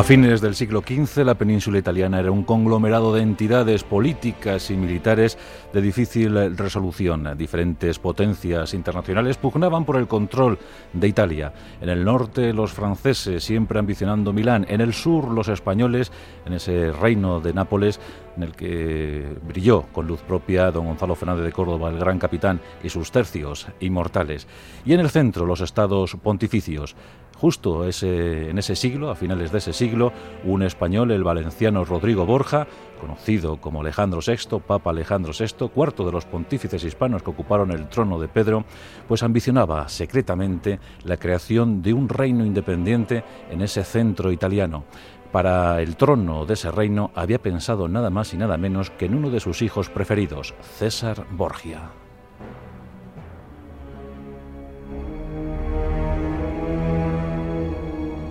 A fines del siglo XV, la península italiana era un conglomerado de entidades políticas y militares de difícil resolución. Diferentes potencias internacionales pugnaban por el control de Italia. En el norte, los franceses, siempre ambicionando Milán. En el sur, los españoles, en ese reino de Nápoles, en el que brilló con luz propia don Gonzalo Fernández de Córdoba, el gran capitán, y sus tercios inmortales. Y en el centro, los estados pontificios. Justo ese, en ese siglo, a finales de ese siglo, un español, el valenciano Rodrigo Borja, conocido como Alejandro VI, Papa Alejandro VI, cuarto de los pontífices hispanos que ocuparon el trono de Pedro, pues ambicionaba secretamente la creación de un reino independiente en ese centro italiano. Para el trono de ese reino había pensado nada más y nada menos que en uno de sus hijos preferidos, César Borgia.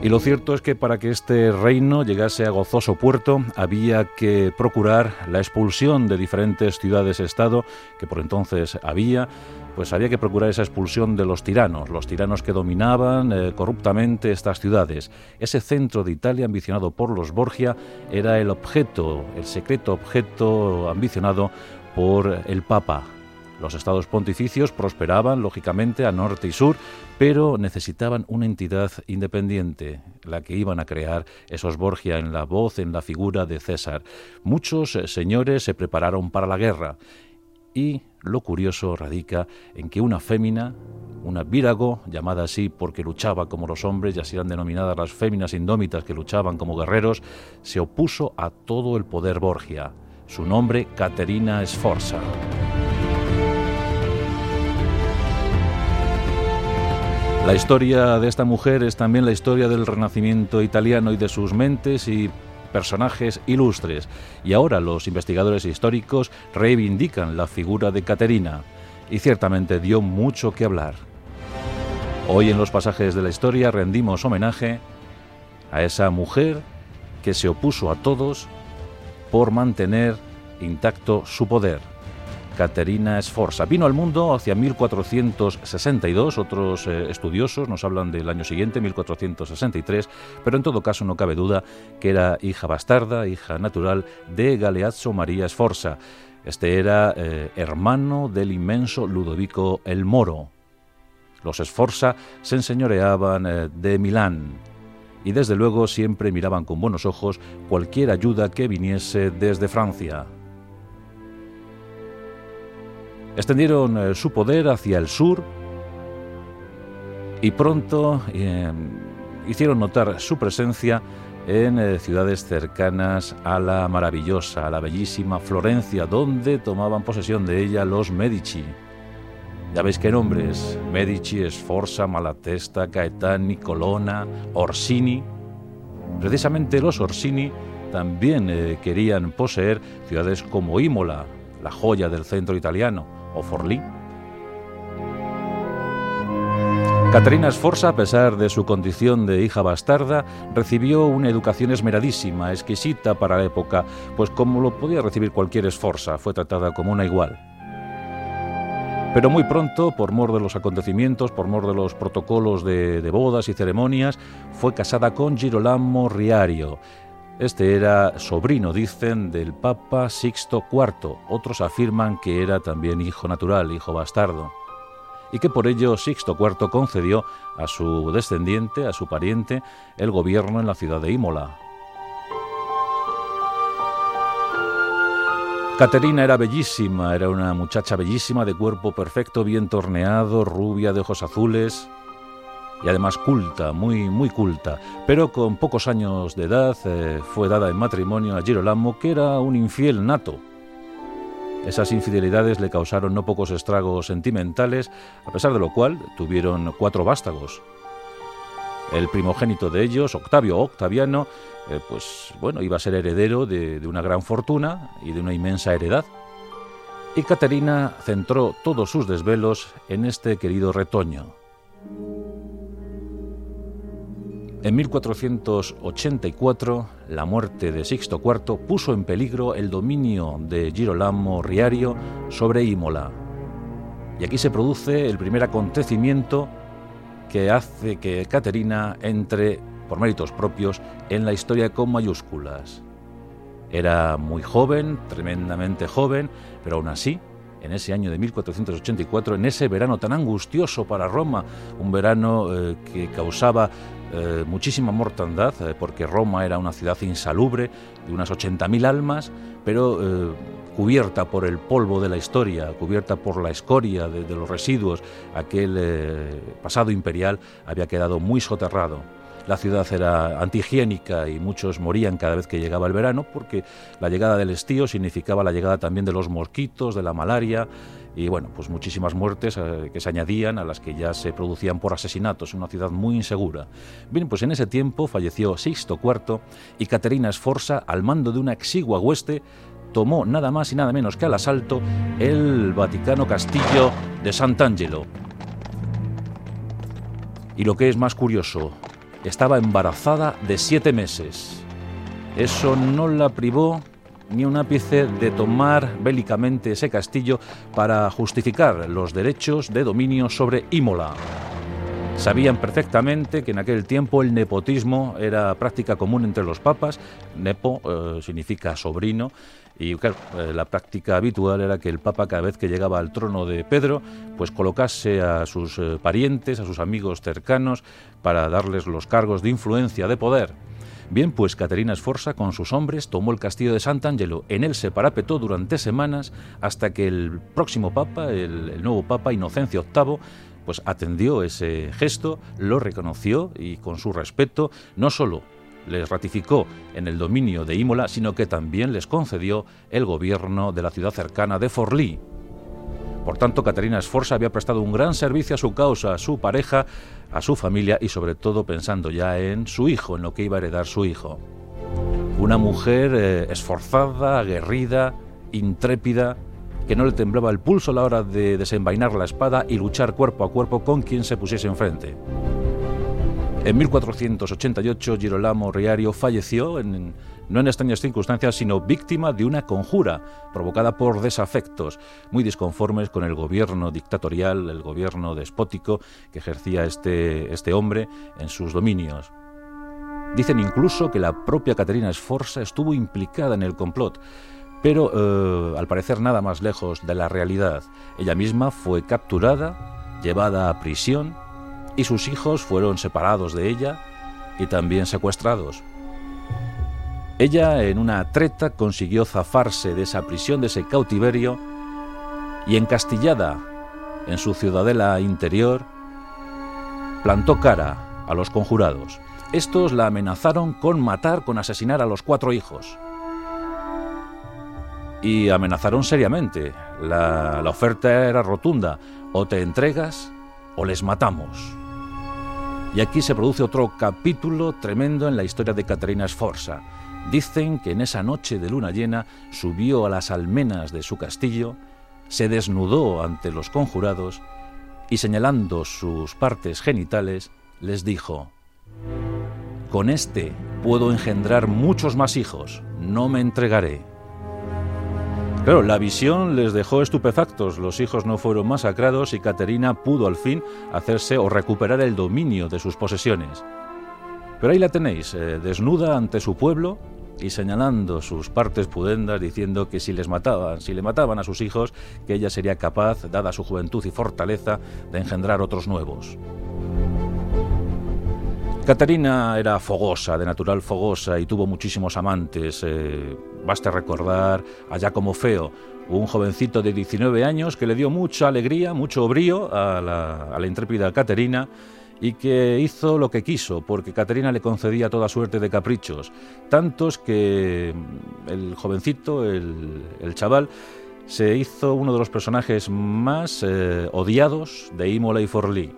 Y lo cierto es que para que este reino llegase a gozoso puerto había que procurar la expulsión de diferentes ciudades-estado que por entonces había, pues había que procurar esa expulsión de los tiranos, los tiranos que dominaban eh, corruptamente estas ciudades. Ese centro de Italia ambicionado por los Borgia era el objeto, el secreto objeto ambicionado por el Papa, los estados pontificios prosperaban, lógicamente, a norte y sur, pero necesitaban una entidad independiente, la que iban a crear esos Borgia en la voz, en la figura de César. Muchos eh, señores se prepararon para la guerra y lo curioso radica en que una fémina, una vírago, llamada así porque luchaba como los hombres, y así eran denominadas las féminas indómitas que luchaban como guerreros, se opuso a todo el poder Borgia. Su nombre, Caterina Sforza. La historia de esta mujer es también la historia del Renacimiento italiano y de sus mentes y personajes ilustres. Y ahora los investigadores históricos reivindican la figura de Caterina. Y ciertamente dio mucho que hablar. Hoy en los pasajes de la historia rendimos homenaje a esa mujer que se opuso a todos por mantener intacto su poder. Caterina Sforza. Vino al mundo hacia 1462, otros eh, estudiosos nos hablan del año siguiente, 1463, pero en todo caso no cabe duda que era hija bastarda, hija natural de Galeazzo María Sforza. Este era eh, hermano del inmenso Ludovico el Moro. Los Sforza se enseñoreaban eh, de Milán y desde luego siempre miraban con buenos ojos cualquier ayuda que viniese desde Francia. Extendieron eh, su poder hacia el sur y pronto eh, hicieron notar su presencia en eh, ciudades cercanas a la maravillosa, a la bellísima Florencia, donde tomaban posesión de ella los Medici. Ya veis qué nombres, Medici, Sforza, Malatesta, Caetani, Colonna, Orsini. Precisamente los Orsini también querían poseer ciudades como Imola, la joya del centro italiano, o Forlí. Caterina Sforza, a pesar de su condición de hija bastarda, recibió una educación esmeradísima, exquisita para la época, pues como lo podía recibir cualquier Sforza, fue tratada como una igual. Pero muy pronto, por mor de los acontecimientos, por mor de los protocolos de, de bodas y ceremonias, fue casada con Girolamo Riario, este era sobrino, dicen, del Papa Sixto IV. Otros afirman que era también hijo natural, hijo bastardo. Y que por ello Sixto IV concedió a su descendiente, a su pariente, el gobierno en la ciudad de Imola. Caterina era bellísima, era una muchacha bellísima, de cuerpo perfecto, bien torneado, rubia, de ojos azules, y además culta, muy, muy culta, pero con pocos años de edad eh, fue dada en matrimonio a Girolamo, que era un infiel nato. Esas infidelidades le causaron no pocos estragos sentimentales, a pesar de lo cual tuvieron cuatro vástagos. El primogénito de ellos, Octavio Octaviano, eh, pues bueno, iba a ser heredero de, de una gran fortuna y de una inmensa heredad. Y Caterina centró todos sus desvelos en este querido retoño. En 1484, la muerte de Sixto IV puso en peligro el dominio de Girolamo Riario sobre Imola. Y aquí se produce el primer acontecimiento que hace que Caterina entre por méritos propios, en la historia con mayúsculas. Era muy joven, tremendamente joven, pero aún así, en ese año de 1484, en ese verano tan angustioso para Roma, un verano eh, que causaba eh, muchísima mortandad, eh, porque Roma era una ciudad insalubre, de unas 80.000 almas, pero cubierta por el polvo de la historia, cubierta por la escoria de los residuos, aquel pasado imperial había quedado muy soterrado. La ciudad era antihigiénica y muchos morían cada vez que llegaba el verano porque la llegada del estío significaba la llegada también de los mosquitos, de la malaria y bueno, pues muchísimas muertes eh, que se añadían a las que ya se producían por asesinatos, una ciudad muy insegura. Bien, pues en ese tiempo falleció Sixto IV y Caterina Sforza, al mando de una exigua hueste, tomó nada más y nada menos que al asalto el Vaticano Castillo de Sant'Angelo. Y lo que es más curioso, estaba embarazada de siete meses. Eso no la privó ni un ápice de tomar bélicamente ese castillo para justificar los derechos de dominio sobre Imola. Sabían perfectamente que en aquel tiempo el nepotismo era práctica común entre los papas. Nepo eh, significa sobrino y eh, la práctica habitual era que el Papa cada vez que llegaba al trono de Pedro, pues colocase a sus eh, parientes, a sus amigos cercanos, para darles los cargos de influencia, de poder. Bien, pues Caterina Sforza con sus hombres tomó el castillo de Sant'Angelo. En él se parapetó durante semanas hasta que el próximo papa, el, el nuevo papa Inocencio VIII, pues atendió ese gesto, lo reconoció y con su respeto no solo les ratificó en el dominio de Imola, sino que también les concedió el gobierno de la ciudad cercana de Forlì. Por tanto, Caterina Sforza había prestado un gran servicio a su causa, a su pareja, a su familia y sobre todo pensando ya en su hijo, en lo que iba a heredar su hijo. Una mujer eh, esforzada, aguerrida, intrépida, que no le temblaba el pulso a la hora de desenvainar la espada y luchar cuerpo a cuerpo con quien se pusiese enfrente. En 1488 Girolamo Riario falleció, no en extrañas circunstancias, sino víctima de una conjura provocada por desafectos, muy disconformes con el gobierno dictatorial, el gobierno despótico que ejercía este, este hombre en sus dominios. Dicen incluso que la propia Caterina Sforza estuvo implicada en el complot, pero eh, al parecer nada más lejos de la realidad. Ella misma fue capturada, llevada a prisión y sus hijos fueron separados de ella y también secuestrados. Ella, en una treta, consiguió zafarse de esa prisión, de ese cautiverio, y encastillada en su ciudadela interior, plantó cara a los conjurados. Estos la amenazaron con matar, con asesinar a los cuatro hijos. Y amenazaron seriamente. La, la oferta era rotunda. O te entregas o les matamos. Y aquí se produce otro capítulo tremendo en la historia de Caterina Sforza. Dicen que en esa noche de luna llena subió a las almenas de su castillo, se desnudó ante los conjurados y señalando sus partes genitales les dijo, Con este puedo engendrar muchos más hijos, no me entregaré. Claro, la visión les dejó estupefactos, los hijos no fueron masacrados y Caterina pudo al fin hacerse o recuperar el dominio de sus posesiones. Pero ahí la tenéis, eh, desnuda ante su pueblo y señalando sus partes pudendas, diciendo que si les mataban, si le mataban a sus hijos, que ella sería capaz, dada su juventud y fortaleza, de engendrar otros nuevos. Caterina era fogosa, de natural fogosa, y tuvo muchísimos amantes. Eh, basta recordar a Giacomo Feo, un jovencito de 19 años que le dio mucha alegría, mucho brío a la, intrépida Caterina y que hizo lo que quiso, porque Caterina le concedía toda suerte de caprichos, tantos que el jovencito, el, chaval, se hizo uno de los personajes más eh, odiados de Imola y Forlì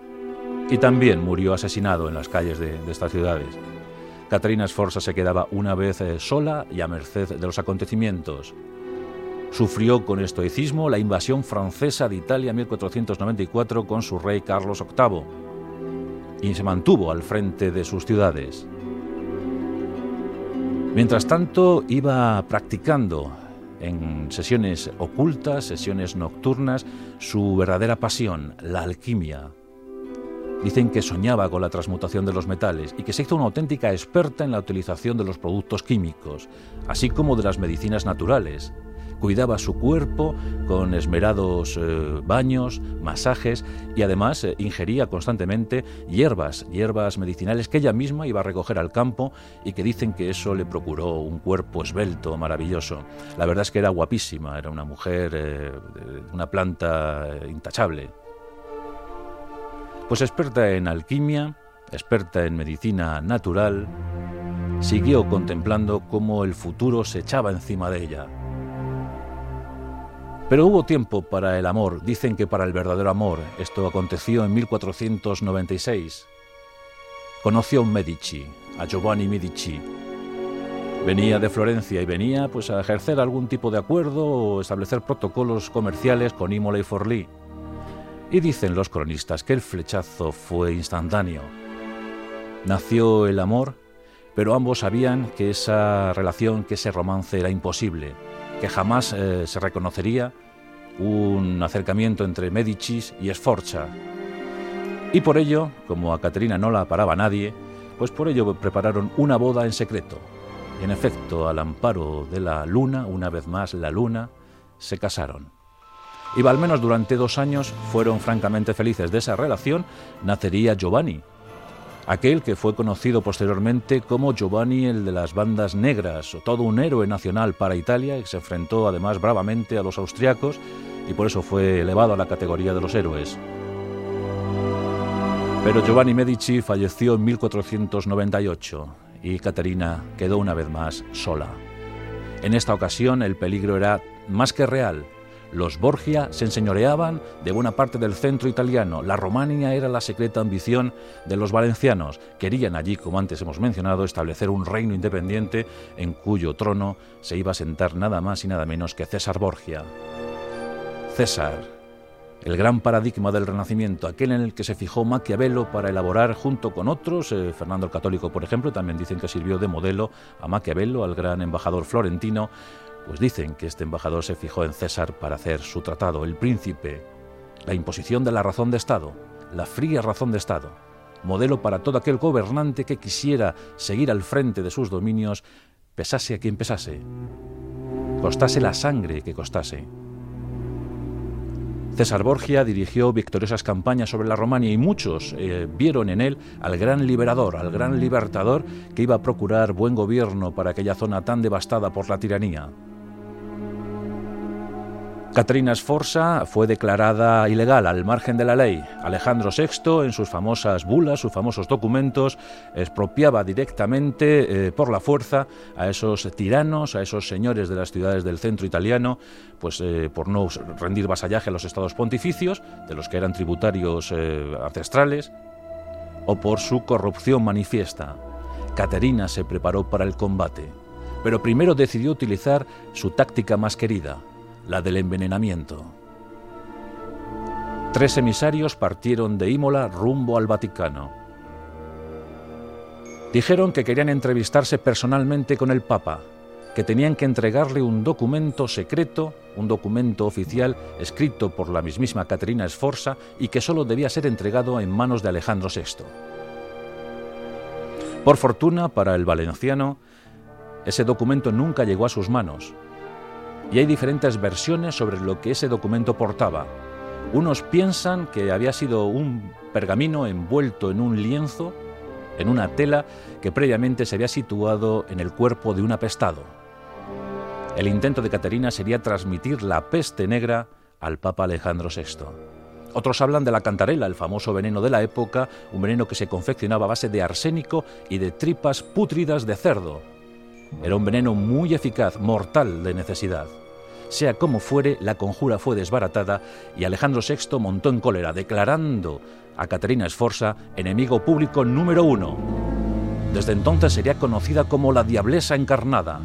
y también murió asesinado en las calles de, estas ciudades. Caterina Sforza se quedaba una vez eh, sola y a merced de los acontecimientos. Sufrió con estoicismo la invasión francesa de Italia en 1494 con su rey Carlos VIII y se mantuvo al frente de sus ciudades. Mientras tanto, iba practicando en sesiones ocultas, sesiones nocturnas, su verdadera pasión, la alquimia, Dicen que soñaba con la transmutación de los metales y que se hizo una auténtica experta en la utilización de los productos químicos, así como de las medicinas naturales. Cuidaba su cuerpo con esmerados eh, baños, masajes y además eh, ingería constantemente hierbas, hierbas medicinales que ella misma iba a recoger al campo y que dicen que eso le procuró un cuerpo esbelto, maravilloso. La verdad es que era guapísima, era una mujer, eh, una planta intachable. Pues experta en alquimia, experta en medicina natural, siguió contemplando cómo el futuro se echaba encima de ella. Pero hubo tiempo para el amor, dicen que para el verdadero amor. Esto aconteció en 1496. Conoció a un Medici, a Giovanni Medici. Venía de Florencia y venía pues a ejercer algún tipo de acuerdo o establecer protocolos comerciales con Imola y Forlì. Y dicen los cronistas que el flechazo fue instantáneo. Nació el amor, pero ambos sabían que esa relación, que ese romance era imposible, que jamás eh, se reconocería un acercamiento entre Medicis y Sforza. Y por ello, como a Caterina no la paraba nadie, pues por ello prepararon una boda en secreto. En efecto, al amparo de la luna, una vez más la luna, se casaron y al menos durante dos años fueron francamente felices. De esa relación nacería Giovanni, aquel que fue conocido posteriormente como Giovanni el de las bandas negras, todo un héroe nacional para Italia y se enfrentó además bravamente a los austriacos y por eso fue elevado a la categoría de los héroes. Pero Giovanni Medici falleció en 1498 y Caterina quedó una vez más sola. En esta ocasión el peligro era más que real, los Borgia se enseñoreaban de buena parte del centro italiano. La Romania era la secreta ambición de los valencianos. Querían allí, como antes hemos mencionado, establecer un reino independiente en cuyo trono se iba a sentar nada más y nada menos que César Borgia. César, el gran paradigma del Renacimiento, aquel en el que se fijó Maquiavelo para elaborar junto con otros, eh, Fernando el Católico por ejemplo, también dicen que sirvió de modelo a Maquiavelo, al gran embajador florentino, pues dicen que este embajador se fijó en César para hacer su tratado, el príncipe, la imposición de la razón de Estado, la fría razón de Estado, modelo para todo aquel gobernante que quisiera seguir al frente de sus dominios, pesase a quien pesase, costase la sangre que costase. César Borgia dirigió victoriosas campañas sobre la Romania y muchos eh, vieron en él al gran liberador, al gran libertador que iba a procurar buen gobierno para aquella zona tan devastada por la tiranía. Caterina Sforza fue declarada ilegal al margen de la ley. Alejandro VI, en sus famosas bulas, sus famosos documentos, expropiaba directamente eh, por la fuerza a esos tiranos, a esos señores de las ciudades del centro italiano, pues eh, por no rendir vasallaje a los estados pontificios, de los que eran tributarios eh, ancestrales, o por su corrupción manifiesta. Caterina se preparó para el combate, pero primero decidió utilizar su táctica más querida, la del envenenamiento. Tres emisarios partieron de Imola rumbo al Vaticano. Dijeron que querían entrevistarse personalmente con el Papa, que tenían que entregarle un documento secreto, un documento oficial escrito por la mismísima Caterina Sforza y que solo debía ser entregado en manos de Alejandro VI. Por fortuna para el valenciano, ese documento nunca llegó a sus manos, y hay diferentes versiones sobre lo que ese documento portaba. Unos piensan que había sido un pergamino envuelto en un lienzo, en una tela que previamente se había situado en el cuerpo de un apestado. El intento de Caterina sería transmitir la peste negra al Papa Alejandro VI. Otros hablan de la cantarela, el famoso veneno de la época, un veneno que se confeccionaba a base de arsénico y de tripas pútridas de cerdo. Era un veneno muy eficaz, mortal de necesidad. Sea como fuere, la conjura fue desbaratada y Alejandro VI montó en cólera, declarando a Caterina Sforza enemigo público número uno. Desde entonces sería conocida como la Diablesa Encarnada.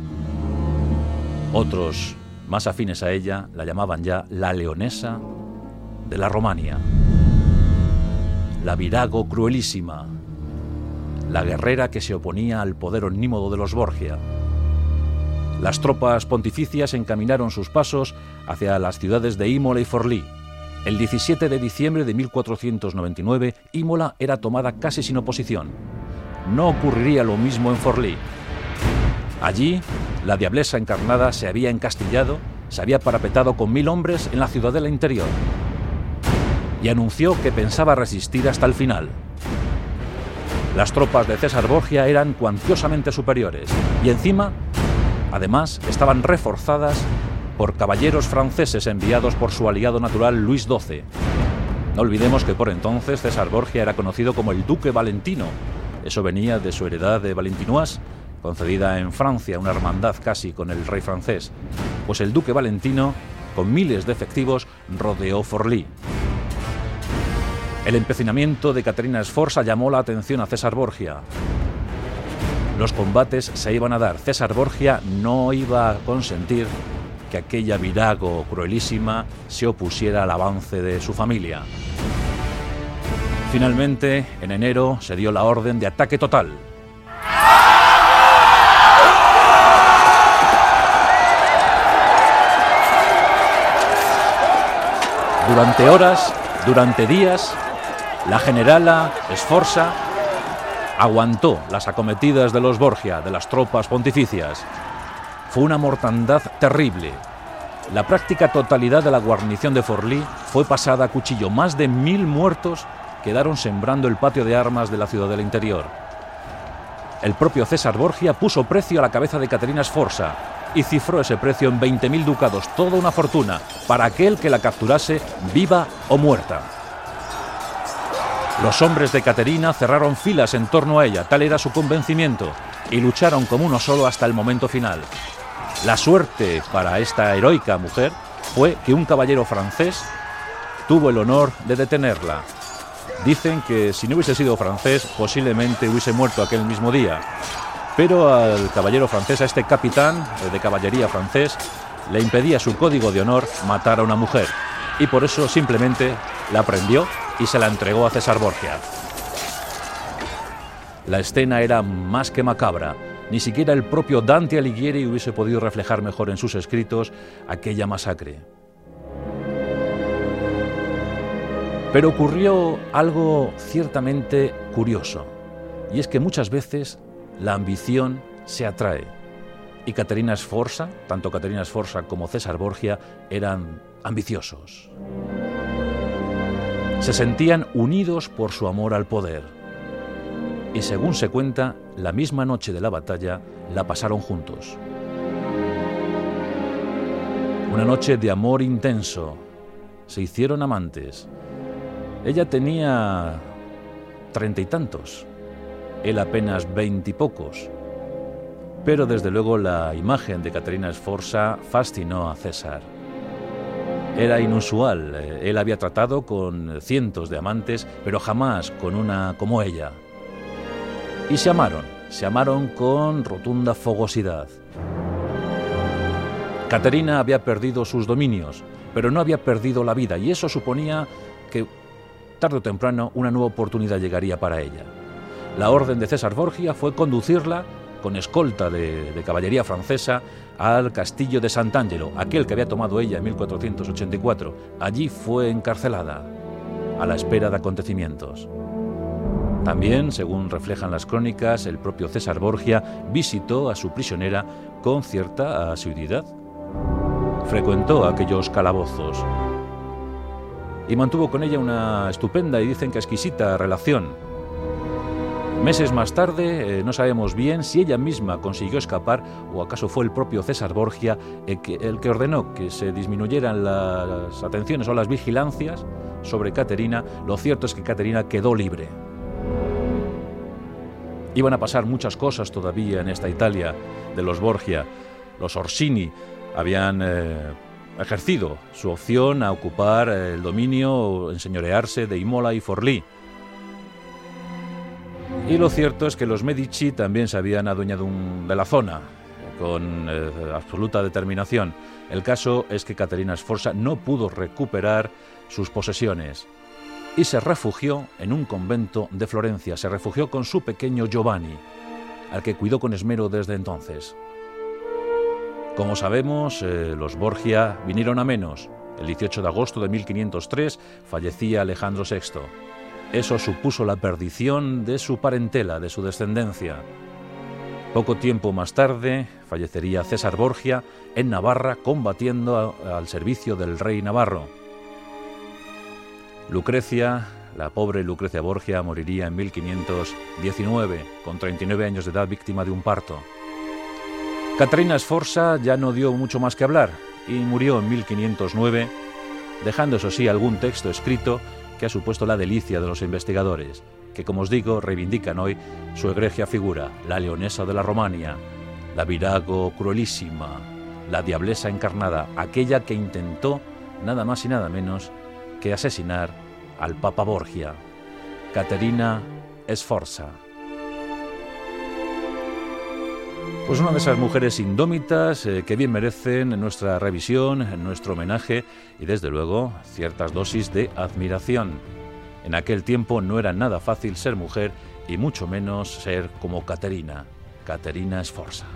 Otros, más afines a ella, la llamaban ya la Leonesa de la Romania, la Virago Cruelísima, la guerrera que se oponía al poder omnímodo de los Borgia. Las tropas pontificias encaminaron sus pasos hacia las ciudades de Imola y Forlì. El 17 de diciembre de 1499, Imola era tomada casi sin oposición. No ocurriría lo mismo en Forlì. Allí, la diablesa encarnada se había encastillado, se había parapetado con mil hombres en la ciudadela interior y anunció que pensaba resistir hasta el final. Las tropas de César Borgia eran cuantiosamente superiores y encima, además, estaban reforzadas por caballeros franceses enviados por su aliado natural Luis XII. No olvidemos que por entonces César Borgia era conocido como el Duque Valentino. Eso venía de su heredad de Valentinois, concedida en Francia, una hermandad casi con el rey francés. Pues el Duque Valentino, con miles de efectivos, rodeó Forlì. El empecinamiento de Caterina Sforza llamó la atención a César Borgia. Los combates se iban a dar. César Borgia no iba a consentir que aquella virago cruelísima se opusiera al avance de su familia. Finalmente, en enero, se dio la orden de ataque total. Durante horas, durante días, la generala Sforza aguantó las acometidas de los Borgia, de las tropas pontificias. Fue una mortandad terrible. La práctica totalidad de la guarnición de Forlì fue pasada a cuchillo. Más de mil muertos quedaron sembrando el patio de armas de la ciudad del interior. El propio César Borgia puso precio a la cabeza de Caterina Sforza y cifró ese precio en 20.000 ducados, toda una fortuna, para aquel que la capturase viva o muerta. Los hombres de Caterina cerraron filas en torno a ella, tal era su convencimiento, y lucharon como uno solo hasta el momento final. La suerte para esta heroica mujer fue que un caballero francés tuvo el honor de detenerla. Dicen que si no hubiese sido francés, posiblemente hubiese muerto aquel mismo día. Pero al caballero francés, a este capitán de caballería francés, le impedía su código de honor matar a una mujer. Y por eso simplemente la prendió y se la entregó a César Borgia. La escena era más que macabra. Ni siquiera el propio Dante Alighieri hubiese podido reflejar mejor en sus escritos aquella masacre. Pero ocurrió algo ciertamente curioso, y es que muchas veces la ambición se atrae. Y Caterina Sforza, tanto Caterina Sforza como César Borgia, eran ambiciosos. Se sentían unidos por su amor al poder. Y según se cuenta, la misma noche de la batalla la pasaron juntos. Una noche de amor intenso. Se hicieron amantes. Ella tenía treinta y tantos, él apenas veintipocos. Pero desde luego la imagen de Caterina Sforza fascinó a César. Era inusual. Eh, él había tratado con cientos de amantes, pero jamás con una como ella. Y se amaron, se amaron con rotunda fogosidad. Caterina había perdido sus dominios, pero no había perdido la vida, y eso suponía que tarde o temprano una nueva oportunidad llegaría para ella. La orden de César Borgia fue conducirla con escolta de, caballería francesa al castillo de Sant'Angelo, aquel que había tomado ella en 1484. Allí fue encarcelada, a la espera de acontecimientos. También, según reflejan las crónicas, el propio César Borgia visitó a su prisionera con cierta asiduidad. Frecuentó aquellos calabozos y mantuvo con ella una estupenda y dicen que exquisita relación Meses más tarde, eh, no sabemos bien si ella misma consiguió escapar o acaso fue el propio César Borgia el que, el que ordenó que se disminuyeran las atenciones o las vigilancias sobre Caterina. Lo cierto es que Caterina quedó libre. Iban a pasar muchas cosas todavía en esta Italia de los Borgia. Los Orsini habían eh, ejercido su opción a ocupar el dominio, enseñorearse de Imola y Forlì. Y lo cierto es que los Medici también se habían adueñado de la zona con eh, absoluta determinación. El caso es que Caterina Sforza no pudo recuperar sus posesiones y se refugió en un convento de Florencia. Se refugió con su pequeño Giovanni, al que cuidó con esmero desde entonces. Como sabemos, eh, los Borgia vinieron a menos El 18 de agosto de 1503 fallecía Alejandro VI. Eso supuso la perdición de su parentela, de su descendencia. Poco tiempo más tarde fallecería César Borgia en Navarra combatiendo al servicio del rey navarro. Lucrecia, la pobre Lucrecia Borgia, moriría en 1519, con 39 años de edad, víctima de un parto. Catarina Sforza ya no dio mucho más que hablar y murió en 1509, dejando eso sí algún texto escrito que ha supuesto la delicia de los investigadores, que como os digo reivindican hoy su egregia figura, la leonesa de la Romania, la virago cruelísima, la diablesa encarnada, aquella que intentó nada más y nada menos que asesinar al Papa Borgia, Caterina Sforza. Pues una de esas mujeres indómitas eh, que bien merecen nuestra revisión, nuestro homenaje y desde luego ciertas dosis de admiración. En aquel tiempo no era nada fácil ser mujer y mucho menos ser como Caterina, Caterina Sforza.